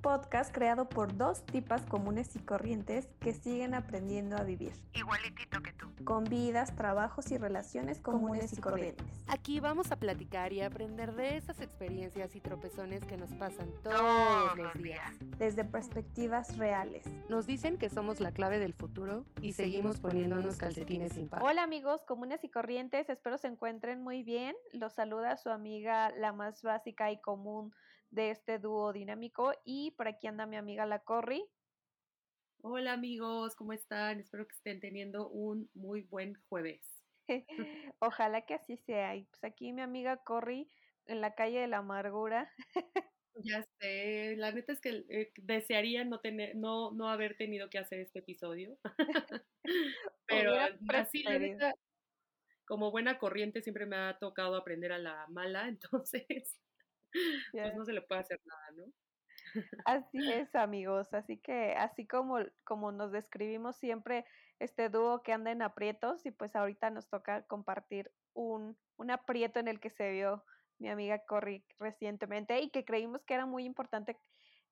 podcast creado por dos tipas comunes y corrientes que siguen aprendiendo a vivir. Igualitito que tú. Con vidas, trabajos y relaciones comunes, y corrientes. Aquí vamos a platicar y aprender de esas experiencias y tropezones que nos pasan todos, los días. Desde perspectivas reales. Nos dicen que somos la clave del futuro y, seguimos poniéndonos calcetines sin par. Hola amigos comunes y corrientes, espero se encuentren muy bien. Los saluda su amiga la más básica y común de este dúo dinámico y por aquí anda mi amiga la Corri. Hola amigos, ¿cómo están? Espero que estén teniendo un muy buen jueves. Ojalá que así sea. Y pues aquí mi amiga Corri en la calle de la amargura. Ya sé, la neta es que eh, desearía no tener, no, no haber tenido que hacer este episodio. Pero así la neta, como buena corriente siempre me ha tocado aprender a la mala, entonces pues no se le puede hacer nada, ¿no? Así es, amigos. Así que, así como, como nos describimos siempre este dúo que anda en aprietos, y pues ahorita nos toca compartir un, un aprieto en el que se vio mi amiga Corri recientemente y que creímos que era muy importante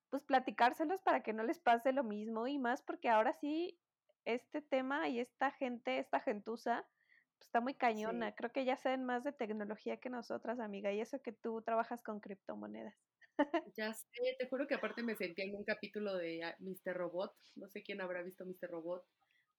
pues platicárselos para que no les pase lo mismo y más porque ahora sí este tema y esta gente, esta gentuza, está muy cañona. Creo que ya saben más de tecnología que nosotras, amiga, y eso que tú trabajas con criptomonedas. Ya sé, te juro que aparte me sentí en un capítulo de ah, Mr. Robot, no sé quién habrá visto Mr. Robot,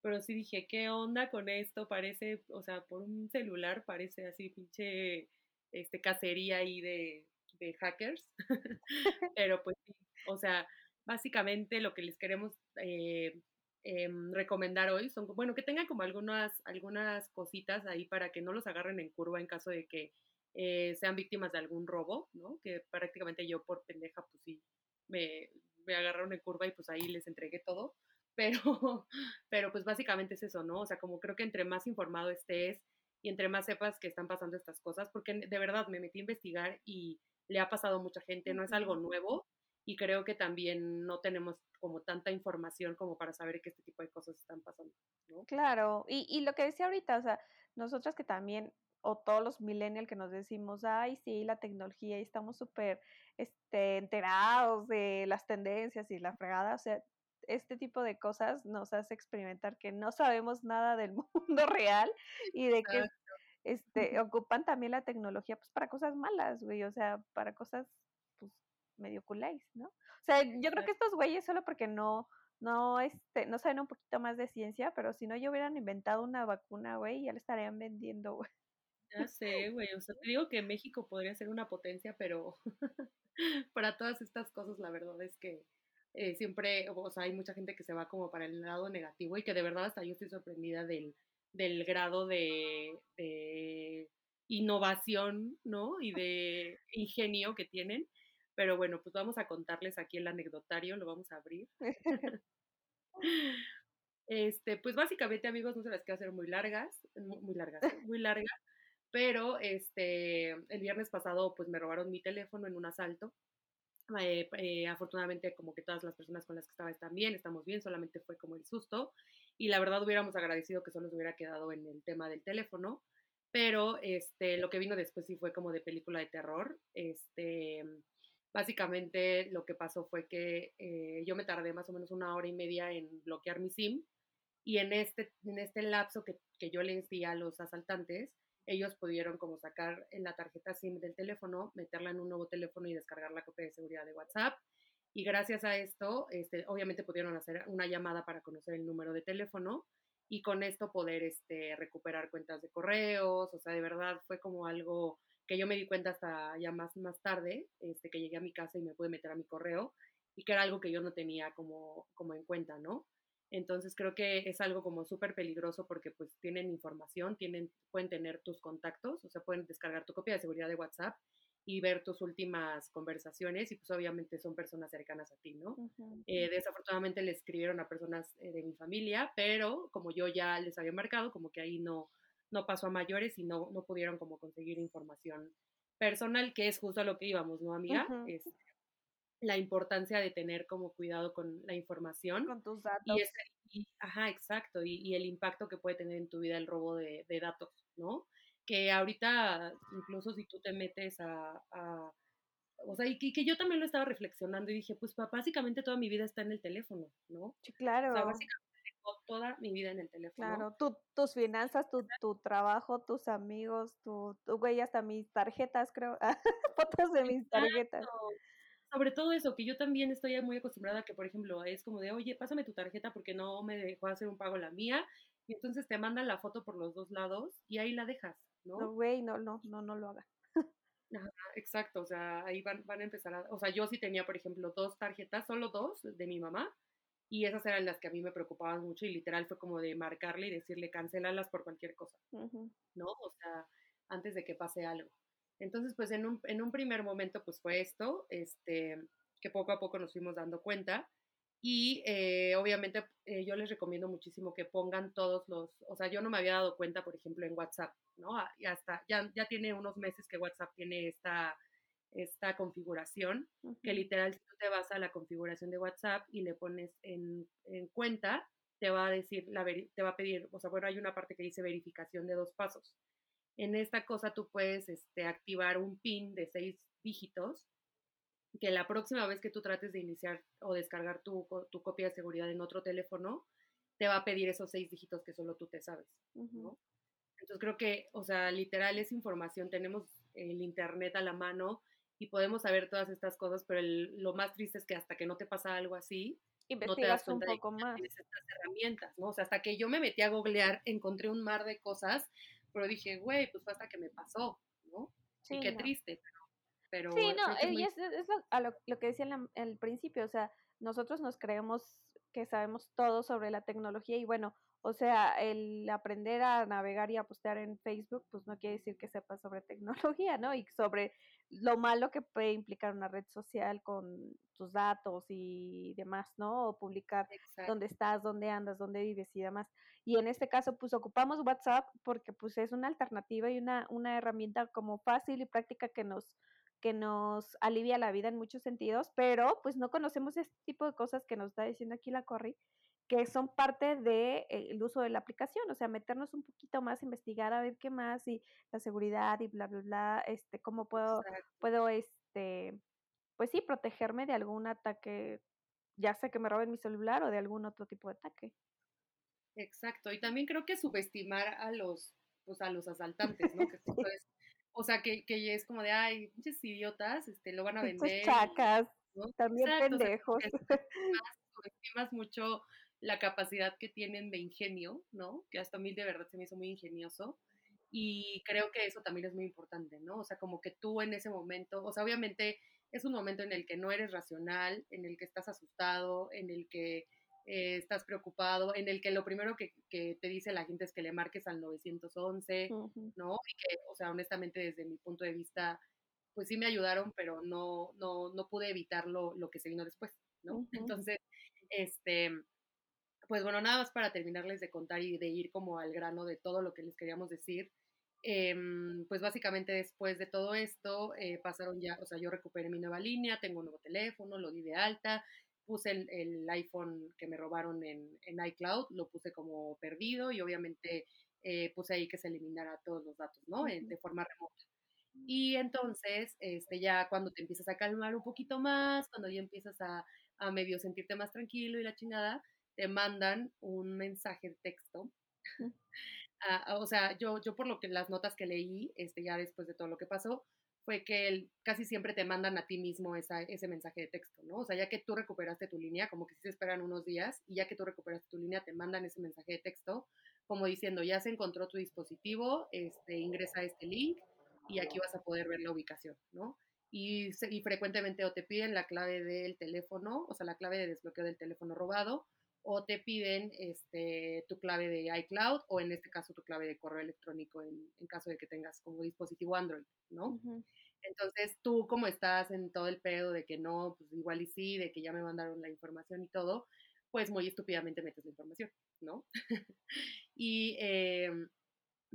pero sí dije, ¿qué onda con esto? Parece, o sea, por un celular parece así pinche este, cacería ahí de, de hackers, pero pues sí, o sea, básicamente lo que les queremos eh, Em, recomendar hoy son, bueno, que tengan como algunas, algunas cositas ahí para que no los agarren en curva en caso de que eh, sean víctimas de algún robo, ¿no? Que prácticamente yo por pendeja, pues sí, me, me agarraron en curva y pues ahí les entregué todo. Pero, pero pues básicamente es eso, ¿no? O sea, como creo que entre más informado estés y entre más sepas que están pasando estas cosas, porque de verdad me metí a investigar y le ha pasado a mucha gente, no es algo nuevo, y creo que también no tenemos como tanta información como para saber que este tipo de cosas están pasando, ¿no? Claro, y, y lo que decía ahorita, o sea, nosotras que también, o todos los millennials que nos decimos, ay, sí, la tecnología, y estamos súper este, enterados de las tendencias y la fregada, o sea, este tipo de cosas nos hace experimentar que no sabemos nada del mundo real y de que este, ocupan también la tecnología pues para cosas malas, güey, o sea, para cosas medio culáis, ¿no? O sea, yo creo que estos güeyes solo porque no, no, este, no saben un poquito más de ciencia, pero si no, yo hubieran inventado una vacuna, güey, ya la estarían vendiendo, güey. Ya sé, güey, o sea, te digo que México podría ser una potencia, pero para todas estas cosas la verdad es que eh, siempre, o sea, hay mucha gente que se va como para el lado negativo y que de verdad hasta yo estoy sorprendida del, del grado de, de innovación, ¿no? Y de ingenio que tienen pero bueno, pues vamos a contarles aquí el anecdotario, lo vamos a abrir. este, pues básicamente, amigos, no se las quiero hacer muy largas, muy largas, muy largas, pero este, el viernes pasado, pues me robaron mi teléfono en un asalto. Eh, eh, afortunadamente, como que todas las personas con las que estaba están bien, estamos bien, solamente fue como el susto. Y la verdad hubiéramos agradecido que solo se hubiera quedado en el tema del teléfono, pero este, lo que vino después sí fue como de película de terror. Este, Básicamente lo que pasó fue que eh, yo me tardé más o menos una hora y media en bloquear mi SIM y en este, en este lapso que, que yo les di a los asaltantes, ellos pudieron como sacar la tarjeta SIM del teléfono, meterla en un nuevo teléfono y descargar la copia de seguridad de WhatsApp. Y gracias a esto, este, obviamente pudieron hacer una llamada para conocer el número de teléfono y con esto poder este, recuperar cuentas de correos. O sea, de verdad fue como algo que yo me di cuenta hasta ya más, más tarde, este, que llegué a mi casa y me pude meter a mi correo y que era algo que yo no tenía como, como en cuenta, ¿no? Entonces creo que es algo como súper peligroso porque pues tienen información, tienen, pueden tener tus contactos, o sea, pueden descargar tu copia de seguridad de WhatsApp y ver tus últimas conversaciones y pues obviamente son personas cercanas a ti, ¿no? Eh, desafortunadamente le escribieron a personas eh, de mi familia, pero como yo ya les había marcado, como que ahí no, no pasó a mayores y no, no pudieron como conseguir información personal, que es justo a lo que íbamos, ¿no, amiga? es la importancia de tener como cuidado con la información. Con tus datos. Y, ajá, exacto, y, el impacto que puede tener en tu vida el robo de, datos, ¿no? Que ahorita, incluso si tú te metes a, O sea, y que, yo también lo estaba reflexionando y dije, pues básicamente toda mi vida está en el teléfono, ¿no? Sí, claro. O sea, básicamente toda mi vida en el teléfono. Claro, tus finanzas, tu, tu, trabajo, tus amigos, tu, tu, güey, hasta mis tarjetas, creo, fotos de mis tarjetas. Sobre todo eso, que yo también estoy muy acostumbrada a que, por ejemplo, es como de, oye, pásame tu tarjeta porque no me dejó hacer un pago la mía, y entonces te mandan la foto por los dos lados y ahí la dejas, ¿no? No, güey, no, no, no, no lo haga. exacto, o sea, ahí van, van a empezar a, o sea, yo sí tenía, por ejemplo, dos tarjetas, solo dos de mi mamá, y esas eran las que a mí me preocupaban mucho y literal fue como de marcarle y decirle cancélalas por cualquier cosa, ¿no? O sea, antes de que pase algo. Entonces, pues en un, en un primer momento, pues fue esto, este, que poco a poco nos fuimos dando cuenta. Y eh, obviamente eh, yo les recomiendo muchísimo que pongan todos los, o sea, yo no me había dado cuenta, por ejemplo, en WhatsApp, ¿no? Ah, y hasta, ya, ya tiene unos meses que WhatsApp tiene esta, esta configuración, que literal si tú te vas a la configuración de WhatsApp y le pones en, en cuenta, te va a decir, la te va a pedir, o sea, bueno, hay una parte que dice verificación de dos pasos. En esta cosa tú puedes este, activar un PIN de seis dígitos que la próxima vez que tú trates de iniciar o descargar tu, tu, copia de seguridad en otro teléfono, te va a pedir esos seis dígitos que solo tú te sabes, Entonces creo que, o sea, literal es información, tenemos el Internet a la mano y podemos saber todas estas cosas, pero lo más triste es que hasta que no te pasa algo así, no te das cuenta un poco de más. estas herramientas, ¿no? O sea, hasta que yo me metí a googlear, encontré un mar de cosas, pero dije, güey, pues fue hasta que me pasó, ¿no? Sí, y qué triste, pero sí, no, es, es, es lo, a lo, lo, que decía en el principio, o sea, nosotros nos creemos que sabemos todo sobre la tecnología y bueno, o sea, el aprender a navegar y a postear en Facebook, pues no quiere decir que sepas sobre tecnología, ¿no? Y sobre lo malo que puede implicar una red social con tus datos y demás, ¿no? O publicar dónde estás, dónde andas, dónde vives y demás. Y en este caso, pues ocupamos WhatsApp porque pues es una alternativa y una, una herramienta como fácil y práctica que nos que nos alivia la vida en muchos sentidos, pero pues no conocemos este tipo de cosas que nos está diciendo aquí la Corri, que son parte del de, eh, uso de la aplicación, o sea, meternos un poquito más, investigar a ver qué más y la seguridad y bla, bla, bla, este, cómo puedo, puedo, este, pues sí, protegerme de algún ataque, ya sea que me roben mi celular o de algún otro tipo de ataque. Exacto, y también creo que subestimar a los, pues a los asaltantes, ¿no? Que o sea, que, que es como de, ay, pinches idiotas, este, lo van a vender. chacas, también pendejos. subestimas mucho la capacidad que tienen de ingenio, ¿no? Que hasta a mí de verdad se me hizo muy ingenioso. Y creo que eso también es muy importante, ¿no? O sea, como que tú en ese momento, o sea, obviamente es un momento en el que no eres racional, en el que estás asustado, en el que eh, estás preocupado, en el que lo primero que, te dice la gente es que le marques al 911, ¿no? Y que, o sea, honestamente desde mi punto de vista, pues sí me ayudaron, pero no, no, no pude evitar lo, lo que se vino después, ¿no? Entonces, este, pues bueno, nada más para terminarles de contar y de ir como al grano de todo lo que les queríamos decir. Em, pues básicamente después de todo esto eh, pasaron ya, o sea, yo recuperé mi nueva línea, tengo un nuevo teléfono, lo di de alta, puse el, iPhone que me robaron en, iCloud, lo puse como perdido y obviamente eh, puse ahí que se eliminara todos los datos, ¿no? de forma remota. Y entonces, este, ya cuando te empiezas a calmar un poquito más, cuando ya empiezas a, a medio sentirte más tranquilo y la chingada, te mandan un mensaje de texto. Ah, o sea, yo, yo por lo que las notas que leí, este, ya después de todo lo que pasó, fue que casi siempre te mandan a ti mismo esa, ese mensaje de texto, ¿no? O sea, ya que tú recuperaste tu línea, como que sí se esperan unos días, y ya que tú recuperaste tu línea, te mandan ese mensaje de texto, como diciendo, ya se encontró tu dispositivo, este, ingresa a este link y aquí vas a poder ver la ubicación, ¿no? Y, y frecuentemente o te piden la clave del teléfono, o sea, la clave de desbloqueo del teléfono robado, o te piden este, tu clave de iCloud o en este caso tu clave de correo electrónico en, caso de que tengas como dispositivo Android, ¿no? Entonces tú como estás en todo el pedo de que no, pues igual y sí, de que ya me mandaron la información y todo, pues muy estúpidamente metes la información, ¿no? y em,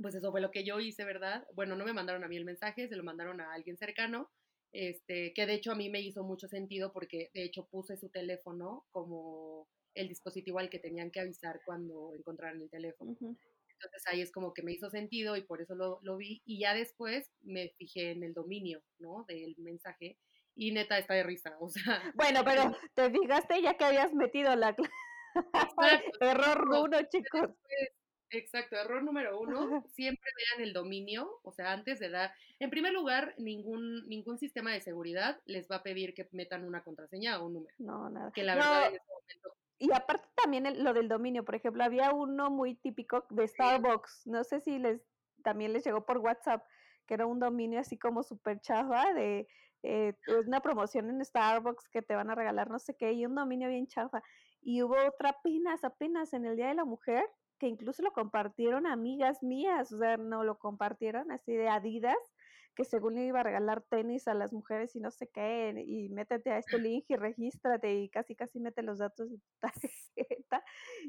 pues eso fue lo que yo hice, ¿verdad? Bueno, no me mandaron a mí el mensaje, se lo mandaron a alguien cercano, este, que de hecho a mí me hizo mucho sentido porque de hecho puse su teléfono como el dispositivo al que tenían que avisar cuando encontraran el teléfono. Entonces ahí es como que me hizo sentido y por eso lo, vi. Y ya después me fijé en el dominio, ¿no? Del mensaje y neta está de risa, o sea. Bueno, pero te fijaste ya que habías metido la error uno, chicos. exacto, error número uno, siempre vean el dominio, o sea, antes de dar, en primer lugar, ningún, ningún sistema de seguridad les va a pedir que metan una contraseña o un número. No, nada. Que la verdad en ese momento y aparte también lo del dominio, por ejemplo, había uno muy típico de Starbucks, no sé si les también les llegó por WhatsApp, que era un dominio así como súper chafa de eh, una promoción en Starbucks que te van a regalar no sé qué, y un dominio bien chafa. Y hubo otra apenas, apenas en el Día de la Mujer, que incluso lo compartieron amigas mías, o sea, no lo compartieron así de Adidas, que según le iba a regalar tenis a las mujeres y no sé qué, y métete a este link y regístrate y casi casi mete los datos de tu tarjeta.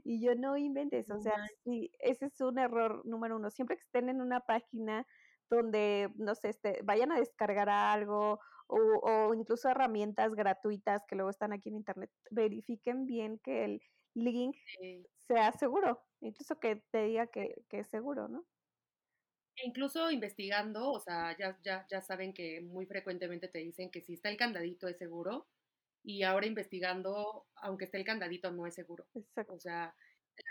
Y yo no inventes, o sea, sí, ese es un error número uno. Siempre que estén en una página donde, no sé, este, vayan a descargar algo o, o, incluso herramientas gratuitas que luego están aquí en internet, verifiquen bien que el link sea seguro, incluso que te diga que, que es seguro, ¿no? E incluso investigando, o sea, ya, ya, ya saben que muy frecuentemente te dicen que si está el candadito es seguro, y ahora investigando, aunque esté el candadito, no es seguro. Exacto. O sea,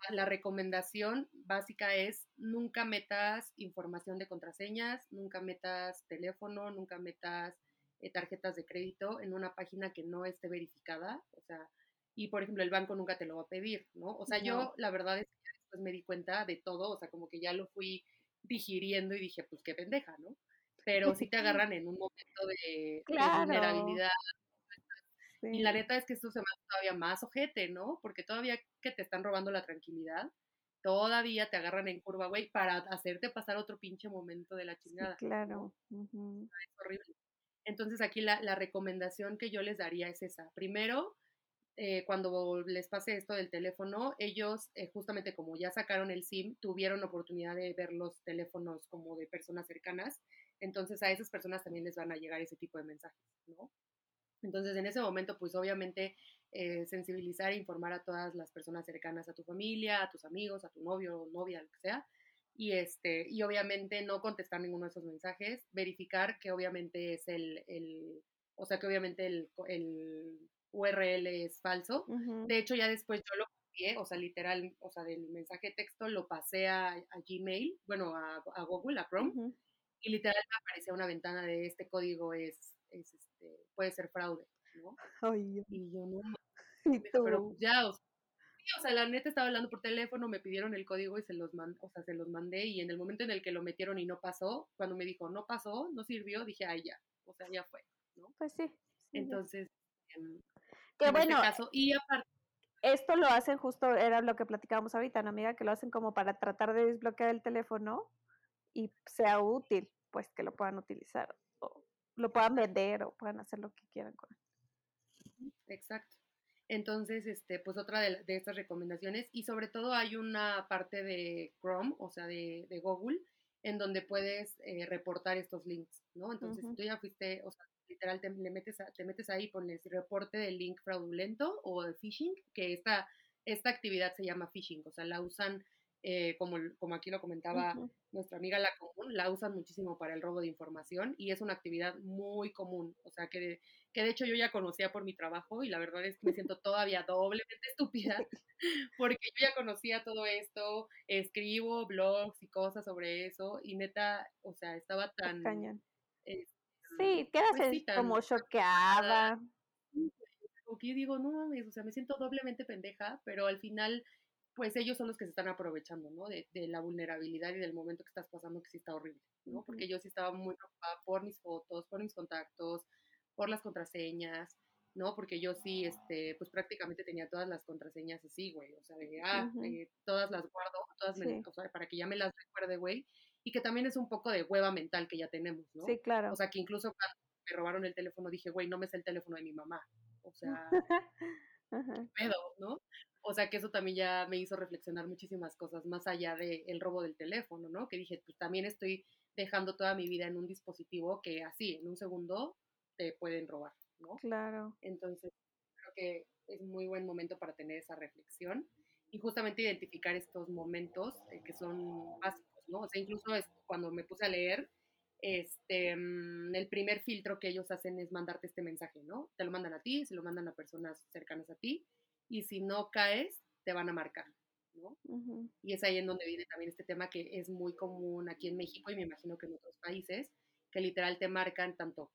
la, recomendación básica es nunca metas información de contraseñas, nunca metas teléfono, nunca metas eh, tarjetas de crédito en una página que no esté verificada. O sea, y por ejemplo, el banco nunca te lo va a pedir, ¿no? O sea, yo la verdad es que después me di cuenta de todo, o sea, como que ya lo fui digiriendo y dije, pues qué pendeja, ¿no? Pero sí te agarran en un momento de, vulnerabilidad. Y la neta es que esto se me hace todavía más ojete, ¿no? Porque todavía que te están robando la tranquilidad, todavía te agarran en curva, güey, para hacerte pasar otro pinche momento de la chingada. claro. Es horrible. Entonces aquí la, la recomendación que yo les daría es esa. Primero, eh, cuando les pase esto del teléfono, ellos eh, justamente como ya sacaron el SIM, tuvieron oportunidad de ver los teléfonos como de personas cercanas, entonces a esas personas también les van a llegar ese tipo de mensajes, ¿no? Entonces en ese momento, pues obviamente eh, sensibilizar e informar a todas las personas cercanas a tu familia, a tus amigos, a tu novio o novia, lo que sea, y este y obviamente no contestar ninguno de esos mensajes, verificar que obviamente es el, el o sea que obviamente el, el URL es falso. De hecho, ya después yo lo copié, o sea, literal, o sea, del mensaje de texto lo pasé a, Gmail, bueno, a, Google, a Chrome, y literal me aparecía una ventana de este código es, es este, puede ser fraude, ¿no? y yo no, pero ya, o sea, la neta estaba hablando por teléfono, me pidieron el código y se los, o sea, se los mandé y en el momento en el que lo metieron y no pasó, cuando me dijo no pasó, no sirvió, dije, ay, ya, o sea, ya fue, ¿no? Pues sí. Entonces, que este bueno, y aparte, esto lo hacen justo, era lo que platicábamos ahorita, ¿no, amiga? Que lo hacen como para tratar de desbloquear el teléfono y sea útil, pues que lo puedan utilizar, o lo puedan vender, o puedan hacer lo que quieran con él. Exacto. Entonces, este, pues otra de, estas recomendaciones, y sobre todo hay una parte de Chrome, o sea, de, de Google, en donde puedes eh, reportar estos links, ¿no? Entonces, si tú ya fuiste, o sea, literal te, le metes te metes ahí, pones reporte de link fraudulento o de phishing, que esta, esta actividad se llama phishing, o sea, la usan, eh, como, como aquí lo comentaba nuestra amiga La Común, la usan muchísimo para el robo de información y es una actividad muy común, o sea, que de, que de hecho yo ya conocía por mi trabajo y la verdad es que me siento todavía doblemente estúpida porque yo ya conocía todo esto, escribo blogs y cosas sobre eso y neta, o sea, estaba tan... Sí, quedas pues como choqueada. Porque digo, no mames, o sea, me siento doblemente pendeja, pero al final, pues ellos son los que se están aprovechando, ¿no? De, de la vulnerabilidad y del momento que estás pasando, que sí está horrible, ¿no? Porque yo sí estaba muy preocupada por mis fotos, por mis contactos, por las contraseñas, ¿no? Porque yo sí, este, pues prácticamente tenía todas las contraseñas así, güey, o sea, de, ah, eh, todas las guardo, todas, o sea, para que ya me las recuerde, güey, y que también es un poco de hueva mental que ya tenemos, ¿no? Sí, claro. O sea, que incluso cuando me robaron el teléfono dije, güey, no me sé el teléfono de mi mamá. O sea, pedo, ¿no? O sea, que eso también ya me hizo reflexionar muchísimas cosas más allá del robo del teléfono, ¿no? Que dije, pues también estoy dejando toda mi vida en un dispositivo que así, en un segundo, te pueden robar, ¿no? Claro. Entonces, creo que es muy buen momento para tener esa reflexión y justamente identificar estos momentos eh, que son básicos ¿no? O sea, incluso es, cuando me puse a leer, este, mm, el primer filtro que ellos hacen es mandarte este mensaje, ¿no? Te lo mandan a ti, se lo mandan a personas cercanas a ti, y si no caes, te van a marcar, ¿no? Y es ahí en donde viene también este tema que es muy común aquí en México y me imagino que en otros países, que literal te marcan tanto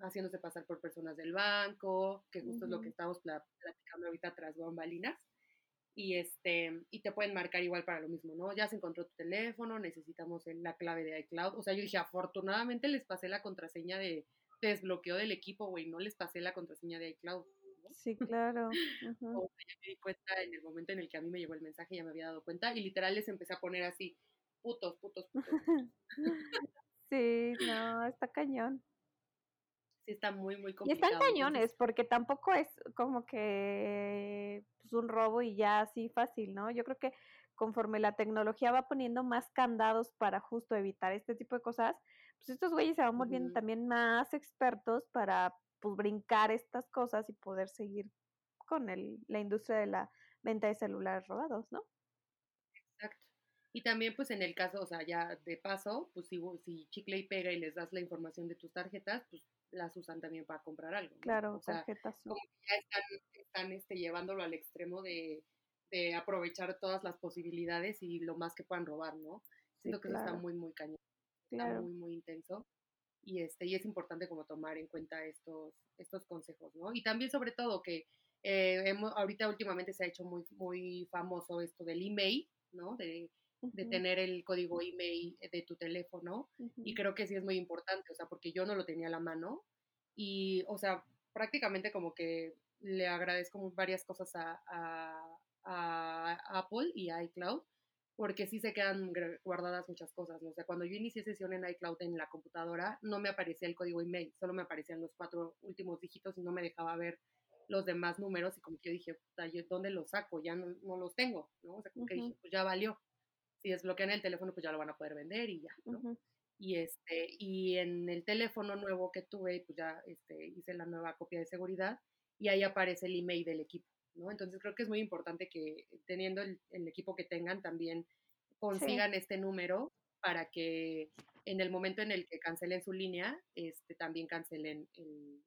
haciéndose pasar por personas del banco, que justo es lo que estamos platicando ahorita tras bambalinas, y este y te pueden marcar igual para lo mismo, ¿no? Ya se encontró tu teléfono, necesitamos la clave de iCloud. O sea, yo dije, afortunadamente les pasé la contraseña de, desbloqueo del equipo, güey, no les pasé la contraseña de iCloud. Sí, claro. O sea, ya me di cuenta en el momento en el que a mí me llegó el mensaje, ya me había dado cuenta, y literal les empecé a poner así, putos, putos, putos. sí, no, está cañón sí está muy, muy complicado. Y están cañones, porque tampoco es como que pues, un robo y ya así fácil, ¿no? Yo creo que conforme la tecnología va poniendo más candados para justo evitar este tipo de cosas, pues estos güeyes se van volviendo también más expertos para pues brincar estas cosas y poder seguir con el, la industria de la venta de celulares robados, ¿no? Exacto. Y también, pues en el caso, o sea, ya de paso, pues si, si chicle y pega y les das la información de tus tarjetas, pues las usan también para comprar algo. Claro, tarjetas. Como ya están, este, llevándolo al extremo de, aprovechar todas las posibilidades y lo más que puedan robar, ¿no? Siento que eso está muy, muy cañón. Está muy, muy intenso. Y, este, y es importante como tomar en cuenta estos, estos consejos, ¿no? Y también sobre todo que eh, hemos, ahorita últimamente se ha hecho muy, muy famoso esto del email, ¿no? De, de tener el código email de tu teléfono y creo que sí es muy importante, o sea, porque yo no lo tenía a la mano y, o sea, prácticamente como que le agradezco varias cosas a, Apple y a iCloud porque sí se quedan guardadas muchas cosas, ¿no? O sea, cuando yo inicié sesión en iCloud en la computadora, no me aparecía el código email, solo me aparecían los cuatro últimos dígitos y no me dejaba ver los demás números y como que yo dije, ¿dónde los saco? Ya no, los tengo, ¿no? O sea, como que dije, pues ya valió si desbloquean el teléfono, pues ya lo van a poder vender y ya, ¿no? Y este, y en el teléfono nuevo que tuve, pues ya este, hice la nueva copia de seguridad y ahí aparece el email del equipo, ¿no? Entonces creo que es muy importante que teniendo el, equipo que tengan también consigan este número para que en el momento en el que cancelen su línea, este, también cancelen el,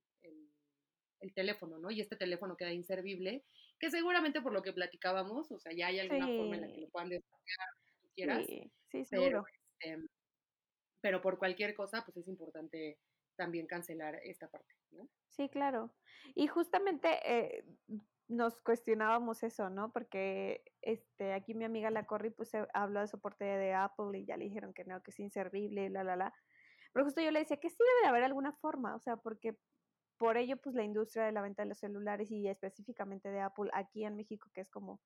el, teléfono, ¿no? Y este teléfono queda inservible, que seguramente por lo que platicábamos, o sea, ya hay alguna forma en la que lo puedan descargar quieras. Sí, seguro. Pero, este, pero por cualquier cosa, pues es importante también cancelar esta parte, ¿no? Sí, claro. Y justamente eh, nos cuestionábamos eso, ¿no? Porque este, aquí mi amiga la Corri pues habló de soporte de Apple y ya le dijeron que no, que es inservible, la, la, la. Pero justo yo le decía que sí debe de haber alguna forma, o sea, porque por ello pues la industria de la venta de los celulares y específicamente de Apple aquí en México, que es como,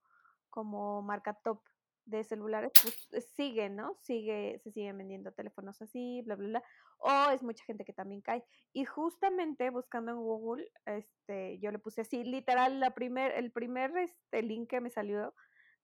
como marca top de celulares, pues eh, siguen, ¿no? Sigue, se siguen vendiendo teléfonos así, bla, bla, bla. O es mucha gente que también cae. Y justamente buscando en Google, este, yo le puse así, literal, la primer, el primer este, link que me salió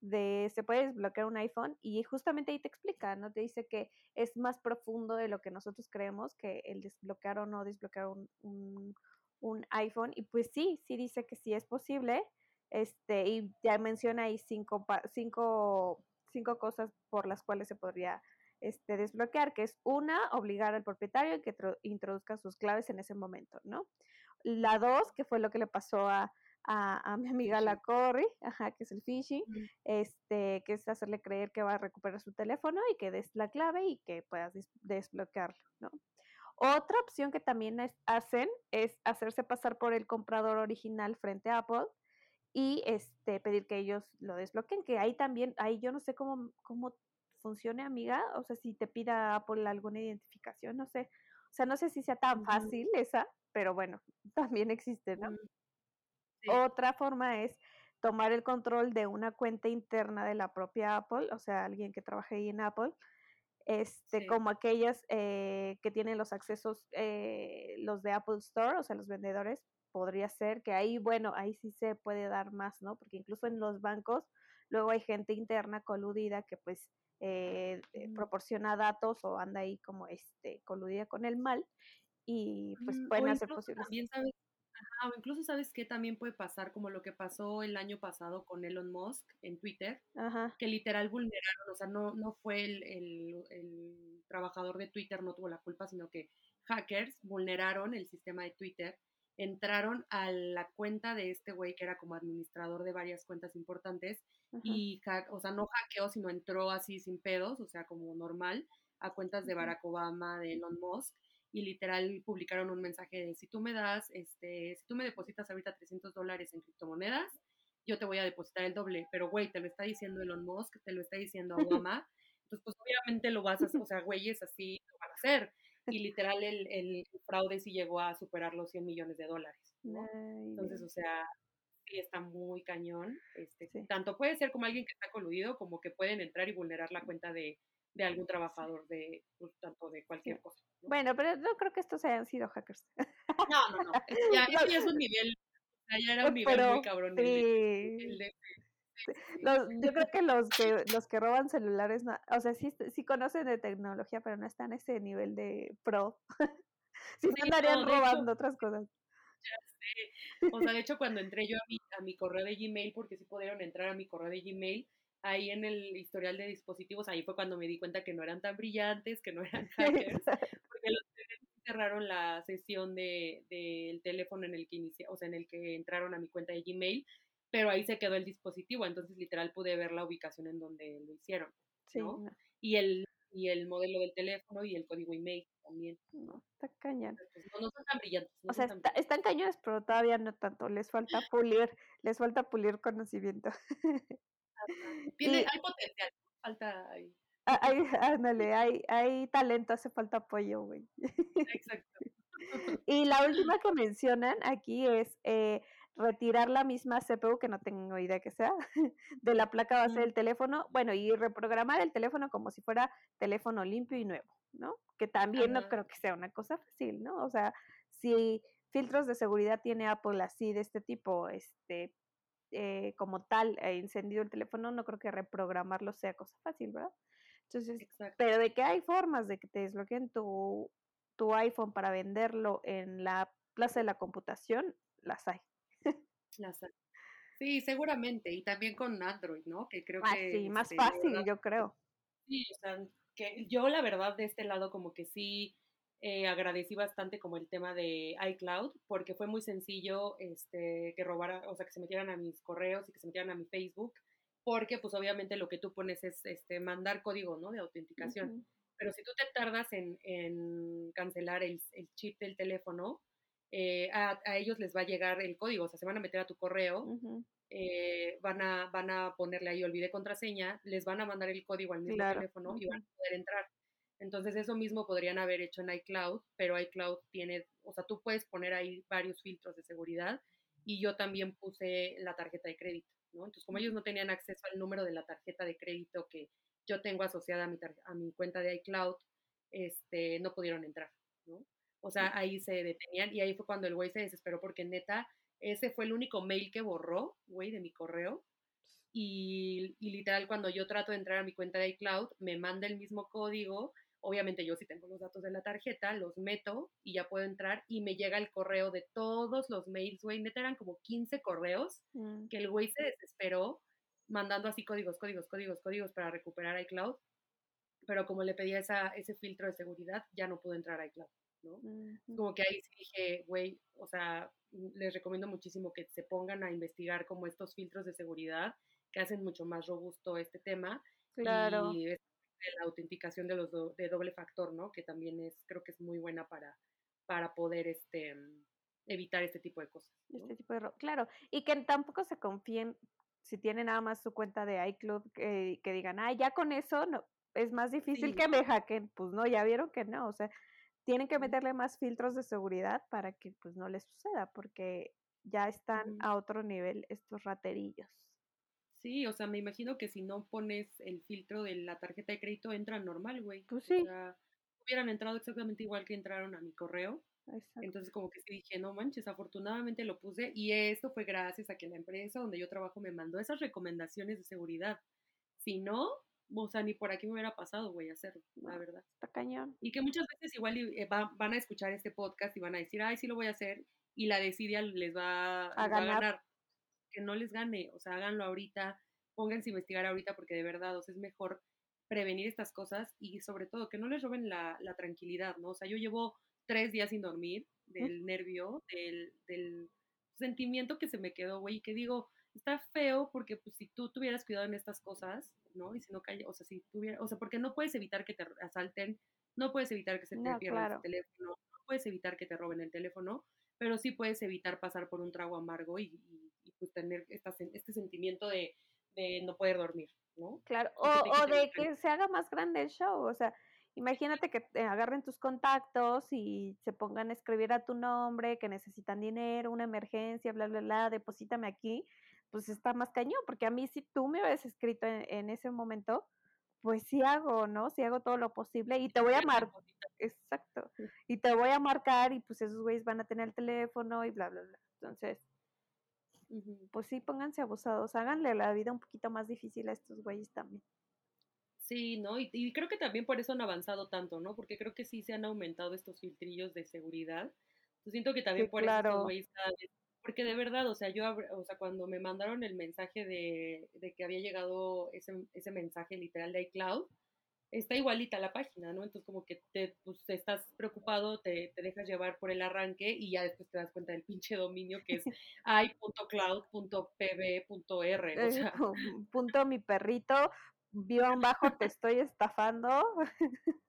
de se puede desbloquear un iPhone y justamente ahí te explica, ¿no? Te dice que es más profundo de lo que nosotros creemos que el desbloquear o no desbloquear un, un, un iPhone. Y pues sí, sí dice que sí es posible. Este, y ya menciona ahí cinco, cinco cinco cosas por las cuales se podría este, desbloquear, que es una, obligar al propietario que introduzca sus claves en ese momento, ¿no? La dos, que fue lo que le pasó a, a, mi amiga la Corey, ajá, que es el phishing, este, que es hacerle creer que va a recuperar su teléfono y que des la clave y que puedas desbloquearlo, ¿no? Otra opción que también hacen es hacerse pasar por el comprador original frente a Apple y este, pedir que ellos lo desbloqueen, que ahí también, ahí yo no sé cómo, cómo funcione, amiga, o sea, si te pida Apple alguna identificación, no sé, o sea, no sé si sea tan fácil esa, pero bueno, también existe, ¿no? Otra forma es tomar el control de una cuenta interna de la propia Apple, o sea, alguien que trabaje ahí en Apple, este, como aquellas eh, que tienen los accesos, eh, los de Apple Store, o sea, los vendedores, podría ser, que ahí, bueno, ahí sí se puede dar más, ¿no? Porque incluso en los bancos luego hay gente interna coludida que pues eh, eh, proporciona datos o anda ahí como este coludida con el mal y pues mm, pueden hacer posibles. Sabes, o incluso sabes que también puede pasar como lo que pasó el año pasado con Elon Musk en Twitter, Ajá. que literal vulneraron, o sea, no, no fue el, el- el trabajador de Twitter, no tuvo la culpa, sino que hackers vulneraron el sistema de Twitter, entraron a la cuenta de este güey que era como administrador de varias cuentas importantes ajá. y, o sea, no hackeó, sino entró así sin pedos, o sea, como normal, a cuentas de. Barack Obama, de Elon Musk, y literal publicaron un mensaje de si tú me das, este, si tú me depositas ahorita 300 dólares en criptomonedas, yo te voy a depositar el doble, pero güey, te lo está diciendo Elon Musk, te lo está diciendo Obama, entonces pues obviamente lo vas a hacer, o sea, güeyes así lo van a hacer, y literal el, el fraude sí llegó a superar los 100 millones de dólares, ¿no? Ay, Entonces, o sea, sí está muy cañón. Este, Sí. Tanto puede ser como alguien que está coludido, como que pueden entrar y vulnerar la cuenta de, de algún trabajador de, pues, tanto de cualquier Sí. cosa. ¿no? Bueno, pero no creo que estos hayan sido hackers. No, no, no. Ya, eso ya es un nivel, ya era un nivel Pero muy cabrón. el de- el de-. Los- yo creo que los que los que roban celulares, no- o sea, sí, sí conocen de tecnología, pero no están a ese nivel de pro. si no Sí, andarían no, de hecho- robando otras cosas. O sea, de hecho, cuando entré yo a mi, a mi correo de Gmail, porque sí pudieron entrar a mi correo de Gmail, ahí en el historial de dispositivos, ahí fue cuando me di cuenta que no eran tan brillantes, que no eran hackers, porque los cerraron la sesión de, del teléfono en el que inicia, o sea, en el que entraron a mi cuenta de Gmail, pero ahí se quedó el dispositivo, entonces literal pude ver la ubicación en donde lo hicieron, Sí, ¿no? no, y el, y el modelo del teléfono y el código email también. no, está cañón. Entonces, no, no son tan brillantes. no O sea, está- brillantes. están cañones, pero todavía no tanto. Les falta pulir, les falta pulir conocimiento. Tiene, y- hay potencial, falta ahí. Ah, Hay, ándale, hay, hay talento, hace falta apoyo, güey. Exacto. Y la última que mencionan aquí es eh, retirar la misma CPU, que no tengo idea que sea, de la placa base del teléfono, bueno, y reprogramar el teléfono como si fuera teléfono limpio y nuevo, ¿no? Que también no creo que sea una cosa fácil, ¿no? O sea, si filtros de seguridad tiene Apple así de este tipo, este, eh, como tal, eh, encendido el teléfono, no creo que reprogramarlo sea cosa fácil, ¿verdad? Entonces, Exacto. pero de que hay formas de que te desbloqueen tu, tu iPhone para venderlo en la plaza de la computación, las hay. Las. Sí, seguramente. Y también con Android, ¿no? Que creo Ah, que. sí, más este, fácil, verdad, yo creo. sí, o sea, que yo la verdad de este lado como que sí eh, agradecí bastante como el tema de iCloud, porque fue muy sencillo este, que robara, o sea, que se metieran a mis correos y que se metieran a mi Facebook, porque pues obviamente lo que tú pones es este, mandar código, ¿no? De autenticación. Pero si tú te tardas en, en cancelar el, el chip del teléfono, eh, a, a ellos les va a llegar el código, o sea, se van a meter a tu correo, eh, van, a, van a ponerle ahí olvidé contraseña, les van a mandar el código al mismo Claro, teléfono y van a poder entrar. Entonces eso mismo podrían haber hecho en iCloud, pero iCloud tiene, o sea, tú puedes poner ahí varios filtros de seguridad y yo también puse la tarjeta de crédito, ¿no? Entonces como ellos no tenían acceso al número de la tarjeta de crédito que yo tengo asociada a mi, tar- a mi cuenta de iCloud, este, no pudieron entrar, ¿no? O sea, ahí se detenían y ahí fue cuando el güey se desesperó porque neta, ese fue el único mail que borró, güey, de mi correo. Y, y literal, cuando yo trato de entrar a mi cuenta de iCloud, me manda el mismo código. Obviamente yo sí tengo los datos de la tarjeta, los meto y ya puedo entrar y me llega el correo de todos los mails, güey. Neta eran como 15 correos Mm, que el güey se desesperó mandando así códigos, códigos, códigos, códigos para recuperar iCloud. Pero como le pedía esa, ese filtro de seguridad, ya no pudo entrar a iCloud, ¿no? como que ahí sí dije, güey, o sea, les recomiendo muchísimo que se pongan a investigar como estos filtros de seguridad que hacen mucho más robusto este tema Claro. y es la autenticación de los do- de doble factor, ¿no? Que también es, creo que es muy buena para, para poder este evitar este tipo de cosas. ¿no? Este tipo de ro- claro, y que tampoco se confíen si tienen nada más su cuenta de iCloud que, que digan, ah, ya con eso no, es más difícil Sí. que me hackeen. Pues no, ya vieron que no, o sea, tienen que meterle más filtros de seguridad para que pues no les suceda, porque ya están a otro nivel estos raterillos. Sí, o sea, me imagino que si no pones el filtro de la tarjeta de crédito, entran normal, güey. Pues O sí. sea, hubieran entrado exactamente igual que entraron a mi correo. Exacto. Entonces como que sí dije, no manches, afortunadamente lo puse y esto fue gracias a que la empresa donde yo trabajo me mandó esas recomendaciones de seguridad. Si no, o sea, ni por aquí me hubiera pasado, güey, hacerlo, la verdad. Está cañón. Y que muchas veces igual eh, va- van a escuchar este podcast y van a decir, ay, sí lo voy a hacer. y la desidia les va A les va a ganar. ganar. Que no les gane, o sea, háganlo ahorita, pónganse a investigar ahorita porque de verdad, o sea, es mejor prevenir estas cosas y sobre todo que no les roben la, la tranquilidad, ¿no? O sea, yo llevo tres días sin dormir del nervio, del, del sentimiento que se me quedó, güey, y que digo, está feo porque pues si tú tuvieras cuidado en estas cosas, ¿no? Y si no cae, o sea, si tuviera, o sea, porque no puedes evitar que te asalten, no puedes evitar que se te No, pierda claro. el teléfono, no puedes evitar que te roben el teléfono, pero sí puedes evitar pasar por un trago amargo y, y- y, pues tener esta este sentimiento de, de no poder dormir, ¿no? Claro, O o, o de que se haga más grande el show, o sea, imagínate que te agarren tus contactos y se pongan a escribir a tu nombre, que necesitan dinero, una emergencia, bla, bla, bla, deposítame aquí, pues está más cañón, porque a mí si tú me hubieras escrito en, en ese momento, pues sí hago, ¿no? Sí hago todo lo posible y te voy a marcar, exacto, y te voy a marcar y pues esos güeyes van a tener el teléfono y bla, bla, bla. Entonces, pues sí, pónganse abusados, háganle la vida un poquito más difícil a estos güeyes también. Sí, ¿no? Y, y creo que también por eso han avanzado tanto, ¿no? Porque creo que sí se han aumentado estos filtrillos de seguridad. Yo siento que también Sí, por eso estos güeyes cada vez, porque de verdad, o sea, yo, o sea, cuando me mandaron el mensaje de, de que había llegado ese, ese mensaje literal de iCloud, está igualita la página, ¿no? Entonces como que te, pues, te estás preocupado, te, te dejas llevar por el arranque y ya después te das cuenta del pinche dominio que es i.cloud.pb.r, o Eh, sea, pu- punto mi perrito, guion bajo te estoy estafando.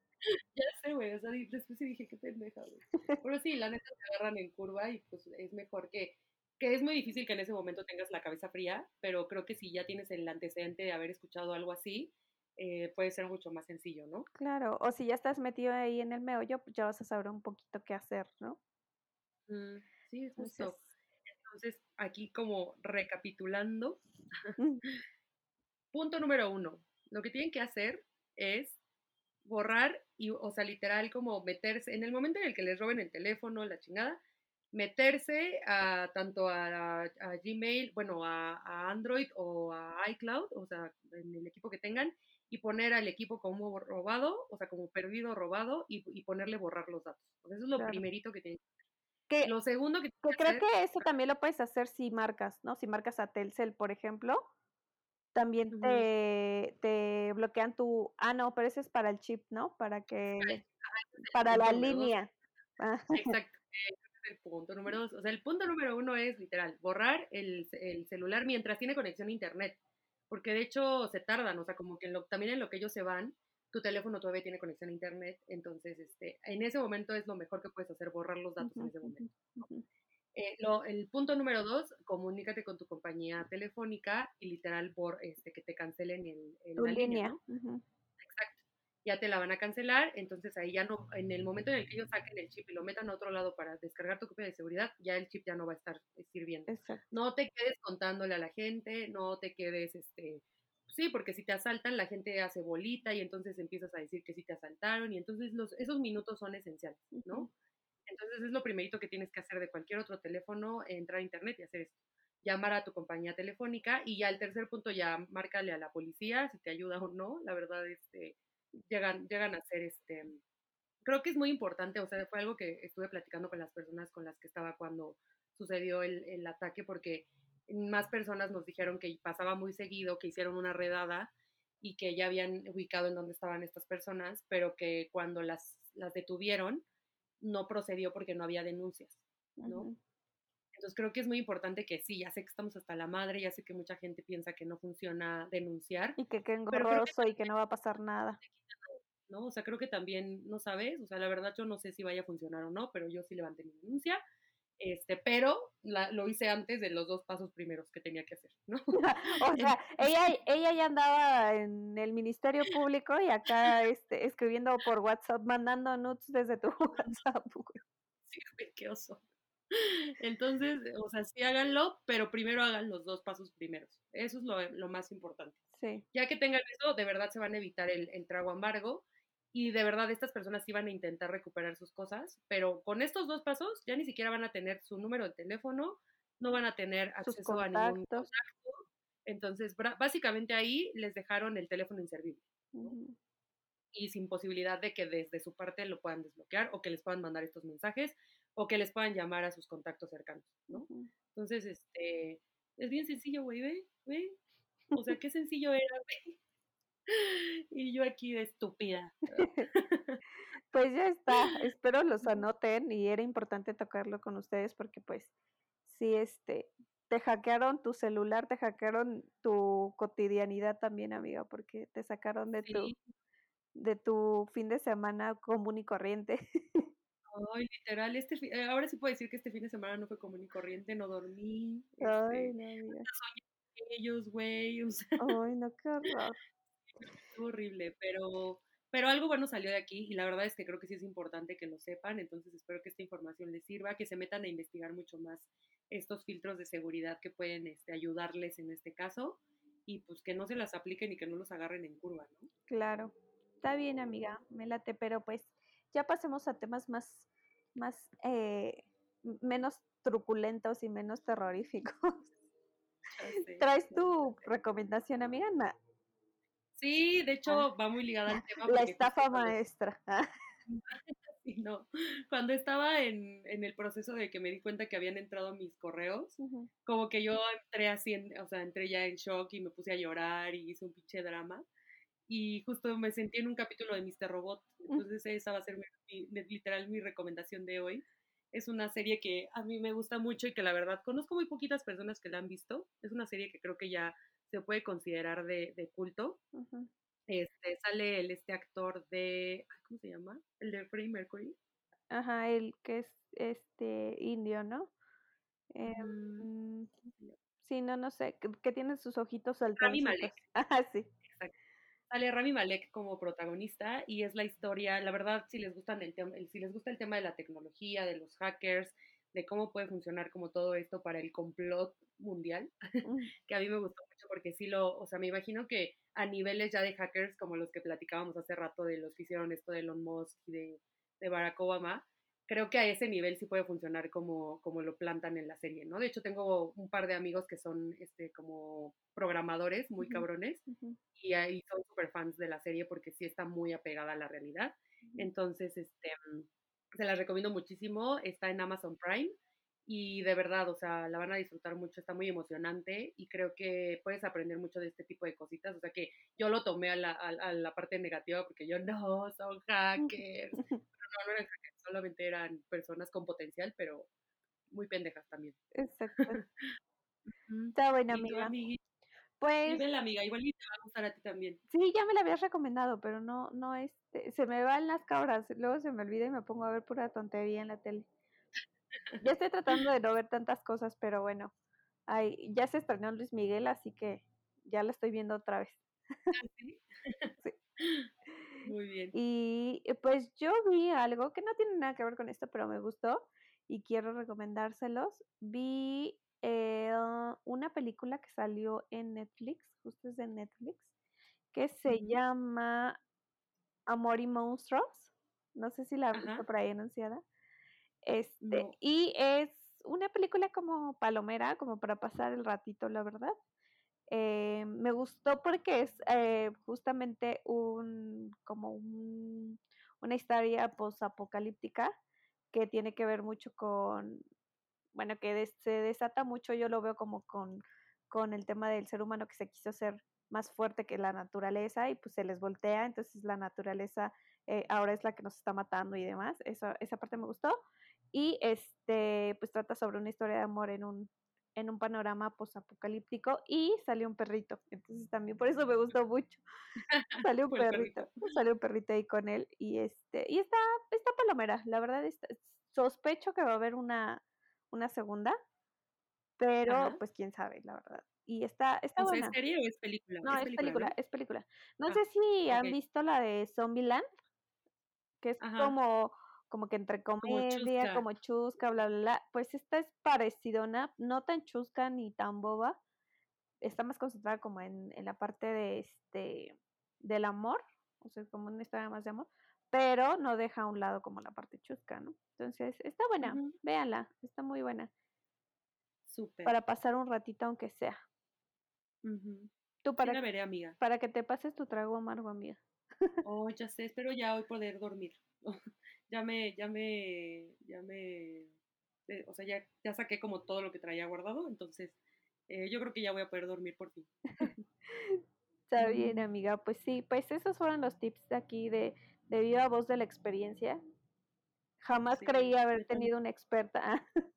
Ya sé, güey, o sea, después sí dije, qué pendeja, güey. Pero sí, la neta se agarran en curva y pues es mejor que, que es muy difícil que en ese momento tengas la cabeza fría, pero creo que si ya tienes el antecedente de haber escuchado algo así, eh, puede ser mucho más sencillo, ¿no? Claro, o si ya estás metido ahí en el meollo, pues ya vas a saber un poquito qué hacer, ¿no? Mm, sí, es Entonces, justo. Entonces, aquí como recapitulando, punto número uno, lo que tienen que hacer es borrar y, o sea, literal como meterse, en el momento en el que les roben el teléfono, la chingada, meterse a tanto a, a Gmail, bueno, a, a Android o a iCloud, o sea, en el equipo que tengan, y poner al equipo como robado, o sea, como perdido, robado, y, y ponerle borrar los datos. O sea, eso es lo Claro. primerito que tienen. que, Lo segundo que que creo hacer, que eso también lo puedes hacer si marcas, ¿no? Si marcas a Telcel, por ejemplo, también te, te bloquean tu... Ah, no, pero ese es para el chip, ¿no? Para que... Para la línea. Exacto, es el punto número dos. O sea, el punto número uno es literal, borrar el, el celular mientras tiene conexión a internet. Porque de hecho se tardan, o sea, como que en lo- también en lo que ellos se van, tu teléfono todavía tiene conexión a internet. Entonces, este, en ese momento es lo mejor que puedes hacer, borrar los datos en ujú, ese momento. Eh, lo- el punto número dos, comunícate con tu compañía telefónica y literal por este, que te cancelen el, el- Tu la línea, línea. ¿no? ujú. Exacto. Ya te la van a cancelar, entonces ahí ya no, en el momento en el que ellos saquen el chip y lo metan a otro lado para descargar tu copia de seguridad, ya el chip ya no va a estar sirviendo. Exacto. No te quedes contándole a la gente, no te quedes, este, sí, porque si te asaltan la gente hace bolita y entonces empiezas a decir que sí te asaltaron y entonces los, esos minutos son esenciales, ¿no? Entonces es lo primerito que tienes que hacer de cualquier otro teléfono, entrar a internet y hacer esto. Llamar a tu compañía telefónica y ya el tercer punto ya márcale a la policía si te ayuda o no. La verdad, este, llegan, llegan a ser este. Creo que es muy importante, o sea, fue algo que estuve platicando con las personas con las que estaba cuando sucedió el, el ataque, porque más personas nos dijeron que pasaba muy seguido, que hicieron una redada y que ya habían ubicado en dónde estaban estas personas, pero que cuando las, las detuvieron no procedió porque no había denuncias, ¿no? Entonces creo que es muy importante que sí, ya sé que estamos hasta la madre, ya sé que mucha gente piensa que no funciona denunciar, Y que qué que engorroso y que no va a pasar nada. ¿no? O sea, creo que también, no sabes, o sea, la verdad yo no sé si vaya a funcionar o no, pero yo sí levanté mi denuncia, este, pero la- lo hice antes de los dos pasos primeros que tenía que hacer, ¿no? O sea, ella, ella ya andaba en el Ministerio Público y acá este, escribiendo por WhatsApp, mandando nudes desde tu WhatsApp. Sí, qué oso. Entonces, o sea, sí háganlo, pero primero hagan los dos pasos primeros. Eso es lo, lo más importante. Sí, Ya que tengan eso, de verdad se van a evitar el, el trago amargo y de verdad estas personas sí van a intentar recuperar sus cosas, pero con estos dos pasos ya ni siquiera van a tener su número de teléfono, no van a tener acceso a ningún contacto. Entonces, básicamente ahí les dejaron el teléfono inservible Ujú. y sin posibilidad de que desde su parte lo puedan desbloquear o que les puedan mandar estos mensajes, o que les puedan llamar a sus contactos cercanos, ¿no? Entonces, este, es bien sencillo, güey, ve, ve. O sea, qué sencillo era, güey. Y yo aquí de estúpida. Pues ya está, espero los anoten y era importante tocarlo con ustedes porque pues sí, este, te hackearon tu celular, te hackearon tu cotidianidad también, amiga, porque te sacaron de tu, de tu fin de semana común y corriente. ay, literal, este eh, ahora sí puedo decir que este fin de semana no fue común y corriente, no dormí, Ay, este, no, amiga. ellos, güey, o sea, Ay, no, qué horror. horrible, pero, pero algo bueno salió de aquí y la verdad es que creo que sí es importante que lo sepan, entonces espero que esta información les sirva, que se metan a investigar mucho más estos filtros de seguridad que pueden este, ayudarles en este caso y pues que no se las apliquen y que no los agarren en curva, ¿no? Claro. Está bien, amiga, me late, pero pues ya pasemos a temas más, más, eh, menos truculentos y menos terroríficos. Sé, ¿Traes tu recomendación, amiga? Na- Sí, de hecho va muy ligada al tema. La estafa maestra. sí, no, cuando estaba en, en el proceso de que me di cuenta que habían entrado mis correos, como que yo entré así, en- o sea, entré ya en shock y me puse a llorar y hice un pinche drama. Y justo me sentí en un capítulo de Mr. Robot. Entonces esa va a ser mi- mi- literal mi recomendación de hoy. Es una serie que a mí me gusta mucho y que la verdad conozco muy poquitas personas que la han visto. Es una serie que creo que ya se puede considerar de, de culto. Este, sale el, este actor de, ¿cómo se llama? El de Freddie Mercury. Ajá, el que es este indio, ¿no? Eh, Mm, mm, sí, no, no sé, que, que tiene sus ojitos Rami saltoncitos. Malek. Ajá, sí. Sale Rami Malek como protagonista y es la historia, la verdad, si les gustan el tema, si les gusta el tema de la tecnología, de los hackers, de cómo puede funcionar como todo esto para el complot mundial, que a mí me gustó mucho porque sí lo, o sea, me imagino que a niveles ya de hackers como los que platicábamos hace rato de los que hicieron esto de Elon Musk y de, de Barack Obama, creo que a ese nivel sí puede funcionar como, como lo plantan en la serie, ¿no? De hecho, tengo un par de amigos que son este como programadores muy cabrones y ahí son super fans de la serie porque sí está muy apegada a la realidad. Entonces, este, mm, se las recomiendo muchísimo. Está en Amazon Prime y de verdad, o sea, la van a disfrutar mucho. Está muy emocionante y creo que puedes aprender mucho de este tipo de cositas. O sea, que yo lo tomé a la, a, a la parte negativa porque yo no, son hackers. Pero no, no eran hackers, solamente eran personas con potencial, pero muy pendejas también. Exacto. Está buena, ¿Y tú, amiga. Pues vela, amiga, igual y te va a gustar a ti también. sí, ya me la habías recomendado, pero no, no, este, se me van las cabras, luego se me olvida y me pongo a ver pura tontería en la tele. Ya estoy tratando de no ver tantas cosas, pero bueno, ay, ya se estrenó Luis Miguel, así que ya la estoy viendo otra vez. ¿Sí? Sí. Muy bien. Y eh, pues yo vi algo que no tiene nada que ver con esto, pero me gustó y quiero recomendárselos. Vi eh, una película que salió en Netflix, justo es de Netflix, que se llama Amor y Monstruos. No sé si la has visto por ahí anunciada. Este, No. y es una película como palomera, como para pasar el ratito, la verdad. Eh, me gustó porque es eh, justamente un como un- una historia posapocalíptica que tiene que ver mucho con, bueno, que se desata mucho, yo lo veo como con, con el tema del ser humano que se quiso ser más fuerte que la naturaleza y pues se les voltea, entonces la naturaleza eh, ahora es la que nos está matando y demás, eso, esa parte me gustó. Y este, pues trata sobre una historia de amor en un, en un panorama posapocalíptico y salió un perrito. Entonces también por eso me gustó mucho. Salió un perrito, salió un perrito ahí con él y este y está está palomera, la verdad está- sospecho que va a haber una una segunda, pero Ajá. pues quién sabe, la verdad. Y está está buena. ¿es serie o es película? No, es película, ¿no? es película. No Ah, sé si han visto la de Zombieland, que es Ajá. como como que entre Como comedia, chusca. como chusca, bla, bla, bla. Pues esta es parecidona, no tan chusca ni tan boba. Está más concentrada como en, en la parte de este del amor, o sea, como una historia más de amor, pero no deja a un lado como la parte chusca, ¿no? Entonces, está buena, véanla, está muy buena, Súper. para pasar un ratito aunque sea. Ujú. Tú Sí para, la veré, amiga. para que te pases tu trago amargo, amiga. Oh, ya sé, espero ya hoy poder dormir. ya me, ya me, ya me, eh, o sea, ya, ya saqué como todo lo que traía guardado, entonces eh, yo creo que ya voy a poder dormir por fin. Está bien, amiga. Pues sí, pues esos fueron los tips de aquí de, de viva voz de la experiencia. Jamás Sí, creí haber tenido una experta.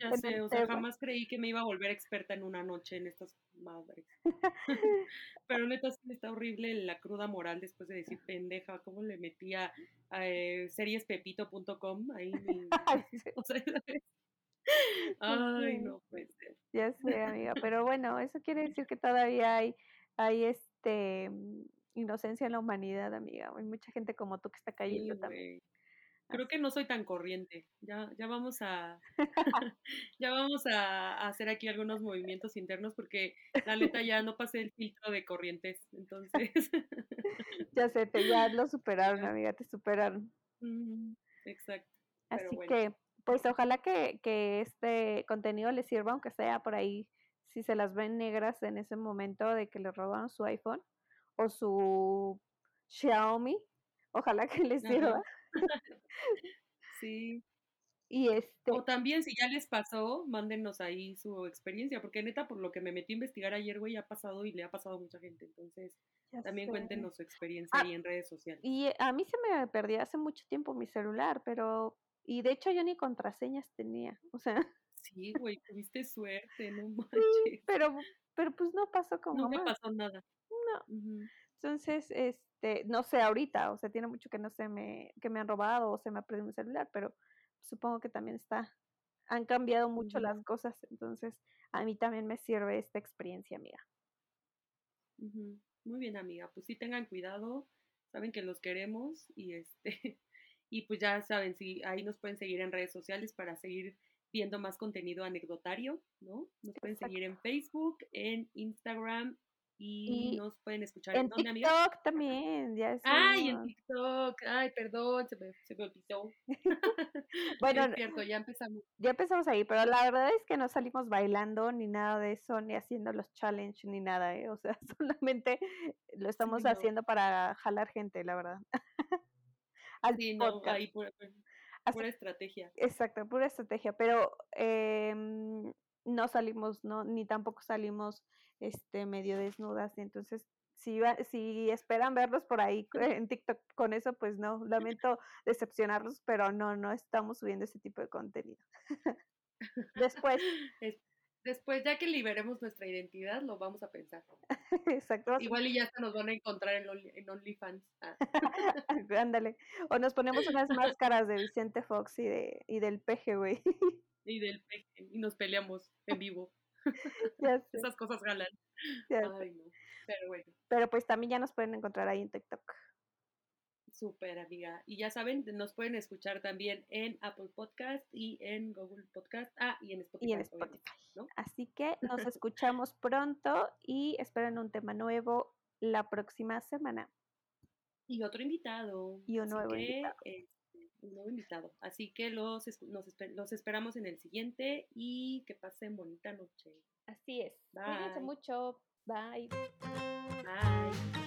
Ya en sé, o sea, jamás creí que me iba a volver experta en una noche en estas madres. Pero neta sí está horrible la cruda moral después de decir pendeja, cómo le metía a eh, seriespepito.com ahí mi, sí, o sí, Ay, sí. no puede ser. Ya sé, amiga, pero bueno, eso quiere decir que todavía hay, hay este inocencia en la humanidad, amiga. Hay mucha gente como tú que está Sí, cayendo también. Creo que no soy tan corriente. Ya, ya vamos a, ya vamos a, hacer aquí algunos movimientos internos porque la neta ya no pasé el filtro de corrientes. Entonces, Ya sé, te, ya lo superaron, amiga, te superaron. Exacto. Así bueno. que, pues ojalá que, que este contenido les sirva, aunque sea por ahí, si se las ven negras en ese momento de que le robaron su iPhone o su Xiaomi, ojalá que les sirva. Ajá. Sí. Y este, O también, si ya les pasó, mándenos ahí su experiencia, porque neta, por lo que me metí a investigar ayer, güey, ha pasado y le ha pasado a mucha gente. Entonces, ya también sé. cuéntenos su experiencia Ah, ahí en redes sociales. Y a mí se me perdió hace mucho tiempo mi celular, pero, y de hecho yo ni contraseñas tenía, o sea, Sí, güey, tuviste suerte, no sí, manches. pero, pero pues no pasó con Nunca mamá, pasó nada. no. Entonces, este, no sé ahorita, o sea, tiene mucho que no se me, que me han robado o se me ha perdido un celular, pero supongo que también está, han cambiado mucho las cosas, entonces a mí también me sirve esta experiencia, amiga. Muy bien, amiga. Pues sí, tengan cuidado. Saben que los queremos y este, y pues ya saben, si ahí nos pueden seguir en redes sociales para seguir viendo más contenido anecdotario, ¿no? Nos pueden seguir en. Facebook, en Instagram y Y nos pueden escuchar en amiga? TikTok también, ya Ay, en. TikTok. Ay, perdón, se me, se me olvidó. Bueno, Es cierto, ya empezamos. ya empezamos ahí, pero la verdad es que no salimos bailando ni nada de eso, ni haciendo los challenge ni nada, ¿eh? O sea, solamente lo Sí, estamos no. haciendo para jalar gente, la verdad, al Sí, no, ahí pura estrategia. Exacto, pura estrategia, pero em, no salimos, no, ni tampoco salimos este medio desnudas, y entonces si si esperan verlos por ahí co- en TikTok con eso, pues no, lamento decepcionarlos, pero no, no estamos subiendo ese tipo de contenido. Después, Es- después, ya que liberemos nuestra identidad, lo vamos a pensar. exacto, Igual y ya hasta nos van a encontrar en, Only- en OnlyFans. Ah, ándale, o nos ponemos unas máscaras de Vicente Fox y de y del peje, güey. y del peje, y nos peleamos en vivo. Ya sé, Esas cosas galan. Ay, no. Pero bueno, Pero pues también ya nos pueden encontrar ahí en TikTok. súper amiga. Y ya saben, nos pueden escuchar también en Apple Podcast y en Google Podcast. Ah, y en Spotify. y en Spotify. ¿no? Así que nos escuchamos pronto y esperen un tema nuevo la próxima semana. Y otro invitado. Y un Así nuevo que, invitado. este, un nuevo invitado. Así que los, nos los esperamos en el siguiente y que pasen bonita noche. Así es. Cuídense Bye. mucho. Bye. Bye.